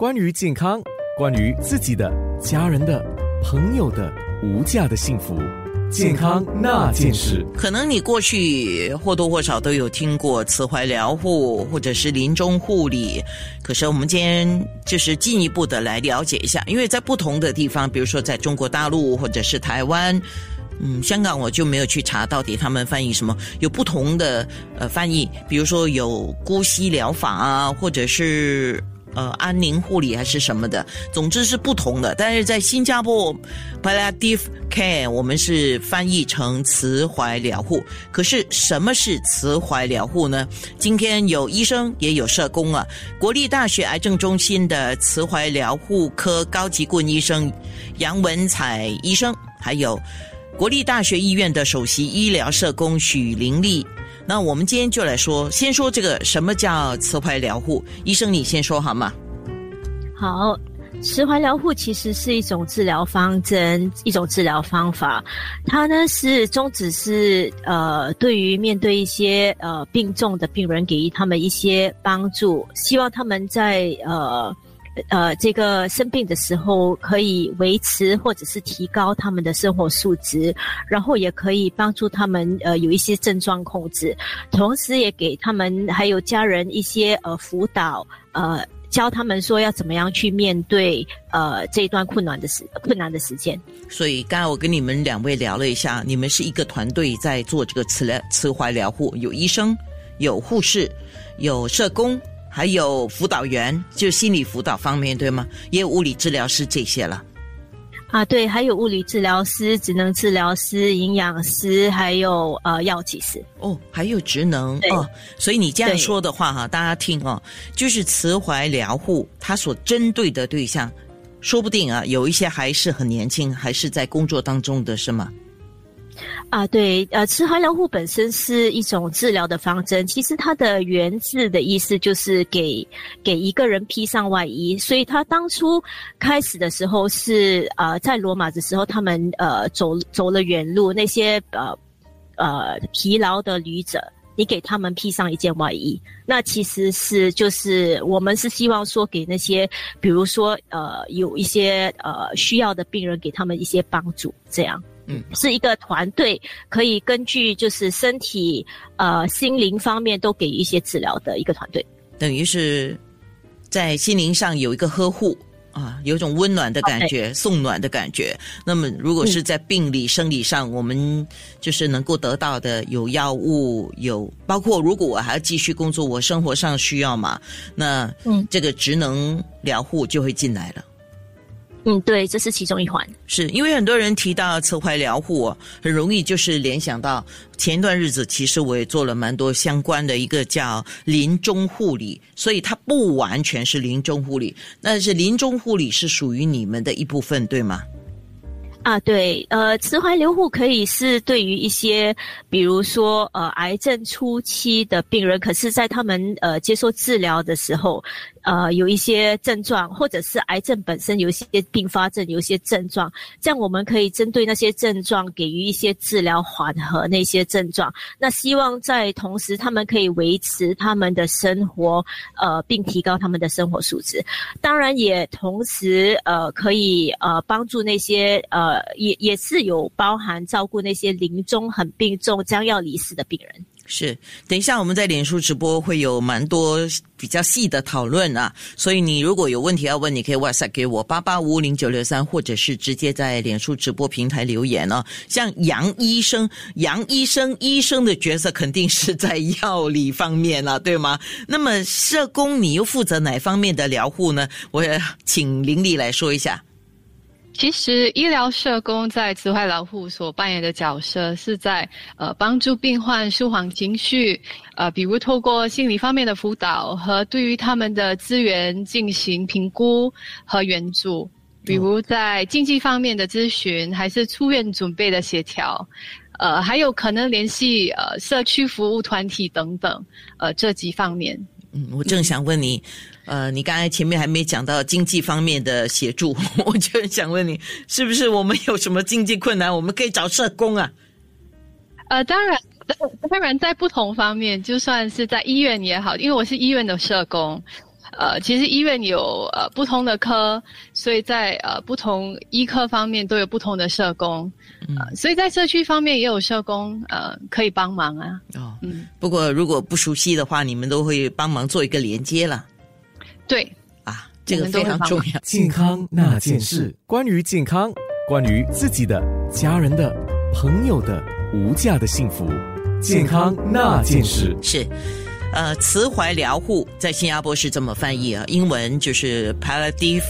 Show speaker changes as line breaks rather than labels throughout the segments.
关于健康，关于自己的、家人的、朋友的无价的幸福，健康那件事。
可能你过去或多或少都有听过慈怀疗护或者是临终护理，可是我们今天就是进一步的来了解一下，因为在不同的地方，比如说在中国大陆或者是台湾。嗯，香港我就没有去查到底他们翻译什么，有不同的呃翻译，比如说有姑息疗法啊，或者是呃安宁护理还是什么的，总之是不同的。但是在新加坡，palliative care 我们是翻译成慈怀疗护。可是什么是慈怀疗护呢？今天有医生也有社工啊，国立大学癌症中心的慈怀疗护科高级顾问医生杨文彩医生，还有。国立大学医院的首席医疗社工许玲丽，那我们今天就来说，先说这个什么叫磁怀疗护？医生，你先说好吗？
好，磁怀疗护其实是一种治疗方针，一种治疗方法。它呢是宗旨是呃，对于面对一些呃病重的病人，给予他们一些帮助，希望他们在呃。呃，这个生病的时候可以维持或者是提高他们的生活素质，然后也可以帮助他们呃有一些症状控制，同时也给他们还有家人一些呃辅导，呃教他们说要怎么样去面对呃这一段困难的时困难的时间。
所以刚才我跟你们两位聊了一下，你们是一个团队在做这个慈疗慈怀疗护，有医生，有护士，有社工。还有辅导员，就心理辅导方面，对吗？也有物理治疗师这些了。
啊，对，还有物理治疗师、职能治疗师、营养师，还有呃药剂师。
哦，还有职能哦。所以你这样说的话，哈，大家听哦，就是慈怀疗护，它所针对的对象，说不定啊，有一些还是很年轻，还是在工作当中的是吗？
啊，对，呃，慈怀疗护本身是一种治疗的方针，其实它的源自的意思就是给给一个人披上外衣，所以他当初开始的时候是呃，在罗马的时候，他们呃走走了远路，那些呃呃疲劳的旅者，你给他们披上一件外衣，那其实是就是我们是希望说给那些比如说呃有一些呃需要的病人，给他们一些帮助，这样。嗯，是一个团队，可以根据就是身体、呃心灵方面都给予一些治疗的一个团队。
等于是，在心灵上有一个呵护啊，有一种温暖的感觉，送暖的感觉。那么，如果是在病理、生理上，我们就是能够得到的有药物，有包括如果我还要继续工作，我生活上需要嘛，那嗯，这个职能疗护就会进来了。
嗯，对，这是其中一环。
是因为很多人提到慈怀疗护，很容易就是联想到前一段日子，其实我也做了蛮多相关的一个叫临终护理，所以它不完全是临终护理，但是临终护理是属于你们的一部分，对吗？
啊，对，呃，慈怀疗护可以是对于一些，比如说呃，癌症初期的病人，可是在他们呃接受治疗的时候。呃，有一些症状，或者是癌症本身有一些并发症，有一些症状，这样我们可以针对那些症状给予一些治疗，缓和那些症状。那希望在同时，他们可以维持他们的生活，呃，并提高他们的生活素质。当然，也同时呃，可以呃帮助那些呃，也也是有包含照顾那些临终很病重、将要离世的病人。
是，等一下我们在脸书直播会有蛮多比较细的讨论啊，所以你如果有问题要问，你可以 WhatsApp 给我八八五五零九六三，或者是直接在脸书直播平台留言哦。像杨医生，杨医生医生的角色肯定是在药理方面了，对吗？那么社工你又负责哪方面的疗护呢？我请林丽来说一下。
其实，医疗社工在慈怀老护所扮演的角色，是在呃帮助病患舒缓情绪，呃，比如透过心理方面的辅导和对于他们的资源进行评估和援助，比如在经济方面的咨询，还是出院准备的协调，呃，还有可能联系呃社区服务团体等等，呃，这几方面。
嗯，我正想问你。呃，你刚才前面还没讲到经济方面的协助，我就想问你，是不是我们有什么经济困难，我们可以找社工啊？
呃，当然，当然，在不同方面，就算是在医院也好，因为我是医院的社工，呃，其实医院有呃不同的科，所以在呃不同医科方面都有不同的社工，呃，所以在社区方面也有社工呃可以帮忙啊。
哦，嗯，不过如果不熟悉的话，你们都会帮忙做一个连接了。
对
啊，这个非常重要。
健康那件事，关于健康，关于自己的、家人的、朋友的无价的幸福，健康那件事
是。呃，慈怀疗护在新加坡是这么翻译啊，英文就是 palliative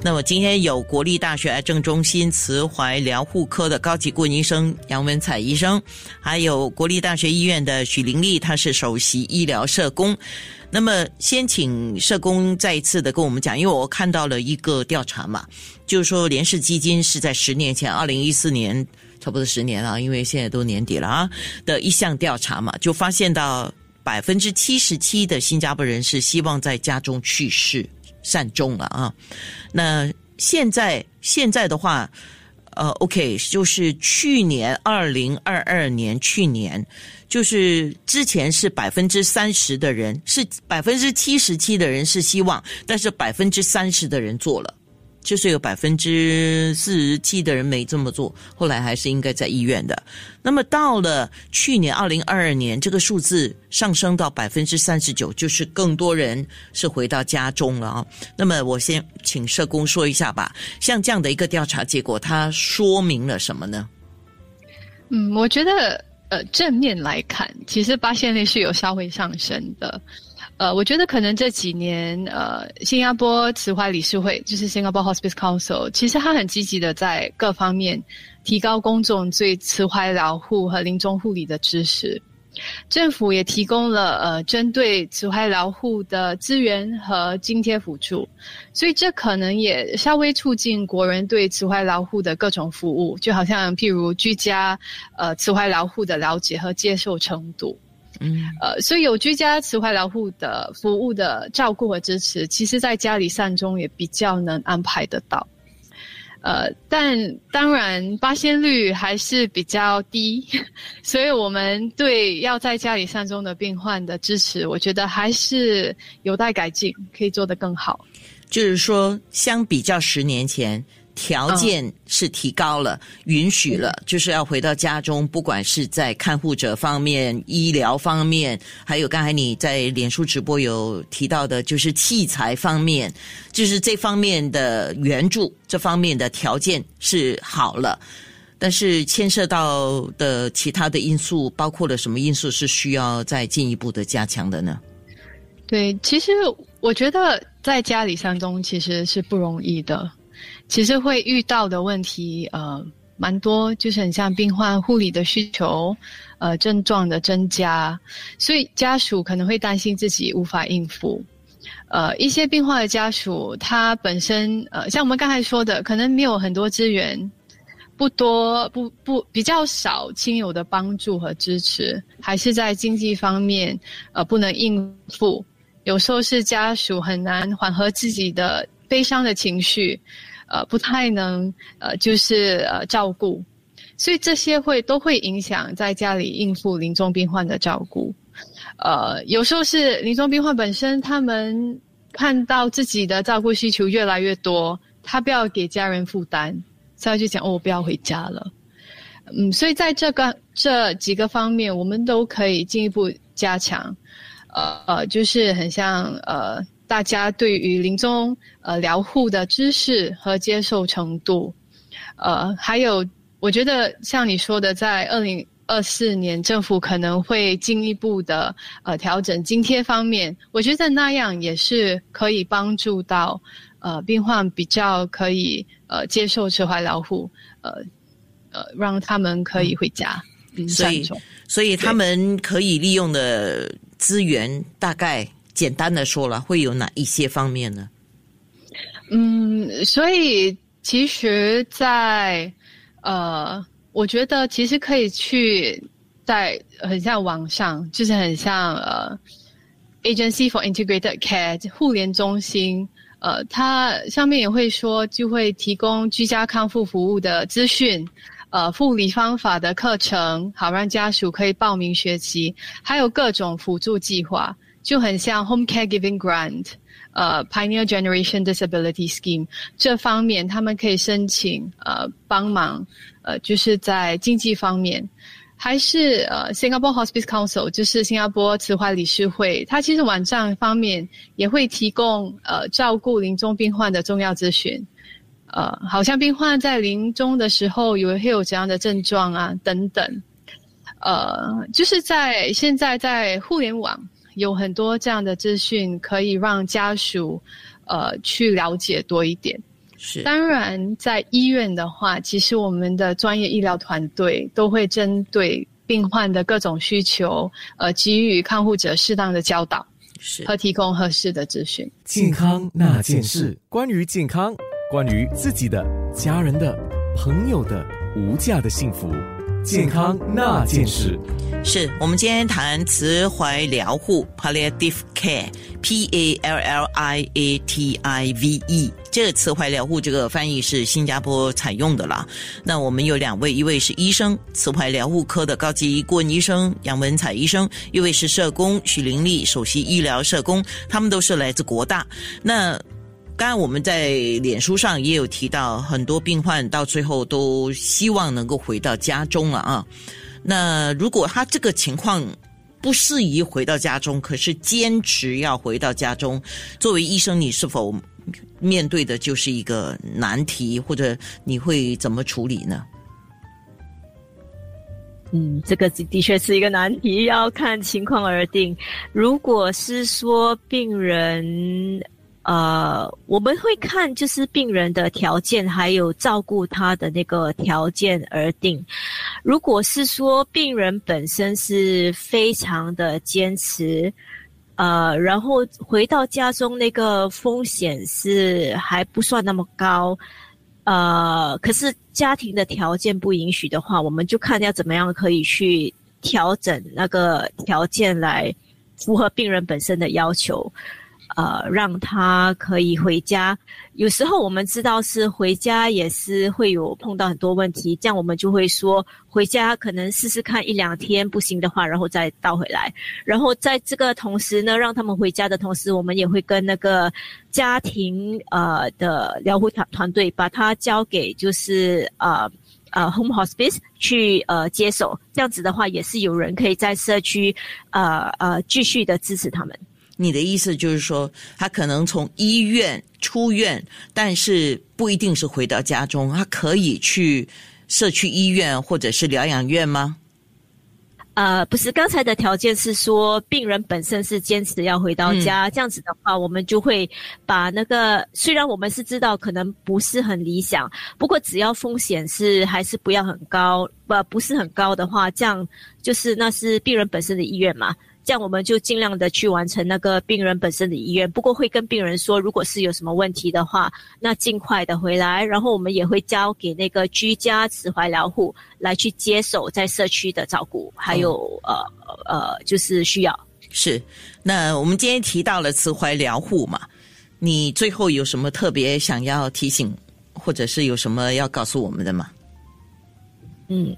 那么今天有国立大学癌症中心慈怀疗护科的高级顾问医生杨文彩医生，还有国立大学医院的许玲丽，她是首席医疗社工。那么先请社工再一次的跟我们讲，因为我看到了一个调查嘛，就是说联世基金是在十年前，二零一四年，差不多十年了，因为现在都年底了啊的一项调查嘛，就发现到。百分之七十七的新加坡人是希望在家中去世善终了啊。那现在现在的话，呃，OK，就是去年二零二二年，去年就是之前是百分之三十的人是百分之七十七的人是希望，但是百分之三十的人做了。就是有百分之四十七的人没这么做，后来还是应该在医院的。那么到了去年二零二二年，这个数字上升到百分之三十九，就是更多人是回到家中了啊。那么我先请社工说一下吧，像这样的一个调查结果，它说明了什么呢？
嗯，我觉得呃正面来看，其实发现率是有稍微上升的。呃，我觉得可能这几年，呃，新加坡慈怀理事会就是 Singapore Hospice Council，其实它很积极的在各方面提高公众对慈怀疗护和临终护理的知识。政府也提供了呃针对慈怀疗护的资源和津贴辅助，所以这可能也稍微促进国人对慈怀疗护的各种服务，就好像譬如居家呃慈怀疗护的了解和接受程度。嗯，呃，所以有居家慈怀疗护的服务的照顾和支持，其实在家里善终也比较能安排得到。呃，但当然发现率还是比较低，所以我们对要在家里善终的病患的支持，我觉得还是有待改进，可以做得更好。
就是说，相比较十年前。条件是提高了，允许了，就是要回到家中，不管是在看护者方面、医疗方面，还有刚才你在脸书直播有提到的，就是器材方面，就是这方面的援助，这方面的条件是好了，但是牵涉到的其他的因素，包括了什么因素是需要再进一步的加强的呢？
对，其实我觉得在家里三中其实是不容易的。其实会遇到的问题，呃，蛮多，就是很像病患护理的需求，呃，症状的增加，所以家属可能会担心自己无法应付。呃，一些病患的家属，他本身，呃，像我们刚才说的，可能没有很多资源，不多，不不比较少亲友的帮助和支持，还是在经济方面，呃，不能应付。有时候是家属很难缓和自己的悲伤的情绪。呃，不太能呃，就是呃照顾，所以这些会都会影响在家里应付临终病患的照顾。呃，有时候是临终病患本身，他们看到自己的照顾需求越来越多，他不要给家人负担，所以就讲哦，我不要回家了。嗯，所以在这个这几个方面，我们都可以进一步加强。呃呃，就是很像呃。大家对于临终呃疗护的知识和接受程度，呃，还有我觉得像你说的，在二零二四年政府可能会进一步的呃调整津贴方面，我觉得那样也是可以帮助到呃病患比较可以呃接受持怀疗护，呃呃让他们可以回家。
所以所以他们可以利用的资源大概。简单的说了，会有哪一些方面呢？
嗯，所以其实，在呃，我觉得其实可以去在很像网上，就是很像呃，Agency for Integrated Care 互联中心，呃，它上面也会说，就会提供居家康复服务的资讯，呃，护理方法的课程，好让家属可以报名学习，还有各种辅助计划。就很像 Home Caregiving Grant，呃，Pioneer Generation Disability Scheme 这方面，他们可以申请呃帮忙，呃，就是在经济方面。还是呃，Singapore Hospice Council，就是新加坡慈怀理事会，它其实网站方面也会提供呃照顾临终病患的重要咨询，呃，好像病患在临终的时候有会有怎样的症状啊等等，呃，就是在现在在互联网有很多这样的资讯，可以让家属呃去了解多一点。
是，
当然，在医院的话，其实我们的专业医疗团队都会针对病患的各种需求，呃，给予看护者适当的教导，
是
和提供合适的资讯。
健康那件事，关于健康，关于自己的、家人的、朋友的无价的幸福。健康那件事，
是我们今天谈慈怀疗护 （palliative care），P A L L I A T I V E。这个慈怀疗护这个翻译是新加坡采用的啦。那我们有两位，一位是医生，慈怀疗护科的高级顾问医生杨文彩医生；一位是社工许玲丽，首席医疗社工，他们都是来自国大。那刚才我们在脸书上也有提到，很多病患到最后都希望能够回到家中了啊。那如果他这个情况不适宜回到家中，可是坚持要回到家中，作为医生，你是否面对的就是一个难题，或者你会怎么处理呢？
嗯，这个的确是一个难题，要看情况而定。如果是说病人。呃，我们会看就是病人的条件，还有照顾他的那个条件而定。如果是说病人本身是非常的坚持，呃，然后回到家中那个风险是还不算那么高，呃，可是家庭的条件不允许的话，我们就看要怎么样可以去调整那个条件来符合病人本身的要求。呃，让他可以回家。有时候我们知道是回家也是会有碰到很多问题，这样我们就会说回家可能试试看一两天，不行的话，然后再倒回来。然后在这个同时呢，让他们回家的同时，我们也会跟那个家庭呃的疗护团团队把他交给就是呃呃 home hospice 去呃接手。这样子的话，也是有人可以在社区呃呃继续的支持他们。
你的意思就是说，他可能从医院出院，但是不一定是回到家中，他可以去社区医院或者是疗养院吗？
呃，不是，刚才的条件是说病人本身是坚持要回到家，这样子的话，我们就会把那个虽然我们是知道可能不是很理想，不过只要风险是还是不要很高，不不是很高的话，这样就是那是病人本身的意愿嘛。这样我们就尽量的去完成那个病人本身的意愿，不过会跟病人说，如果是有什么问题的话，那尽快的回来，然后我们也会交给那个居家慈怀疗护来去接手在社区的照顾，还有呃呃就是需要
是。那我们今天提到了慈怀疗护嘛，你最后有什么特别想要提醒，或者是有什么要告诉我们的吗？
嗯，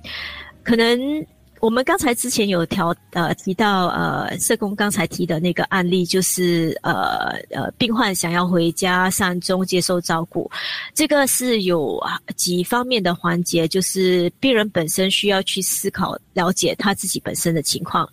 可能。我们刚才之前有调呃提到呃社工刚才提的那个案例，就是呃呃病患想要回家善终接受照顾，这个是有几方面的环节，就是病人本身需要去思考了解他自己本身的情况，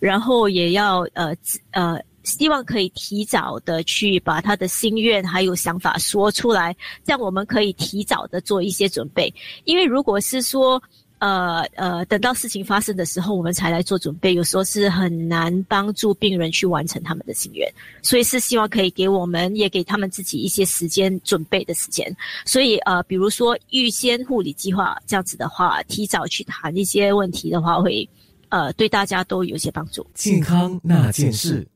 然后也要呃呃希望可以提早的去把他的心愿还有想法说出来，这样我们可以提早的做一些准备，因为如果是说。呃呃，等到事情发生的时候，我们才来做准备，有时候是很难帮助病人去完成他们的心愿，所以是希望可以给我们也给他们自己一些时间准备的时间。所以呃，比如说预先护理计划这样子的话，提早去谈一些问题的话，会呃对大家都有些帮助。
健康那件事。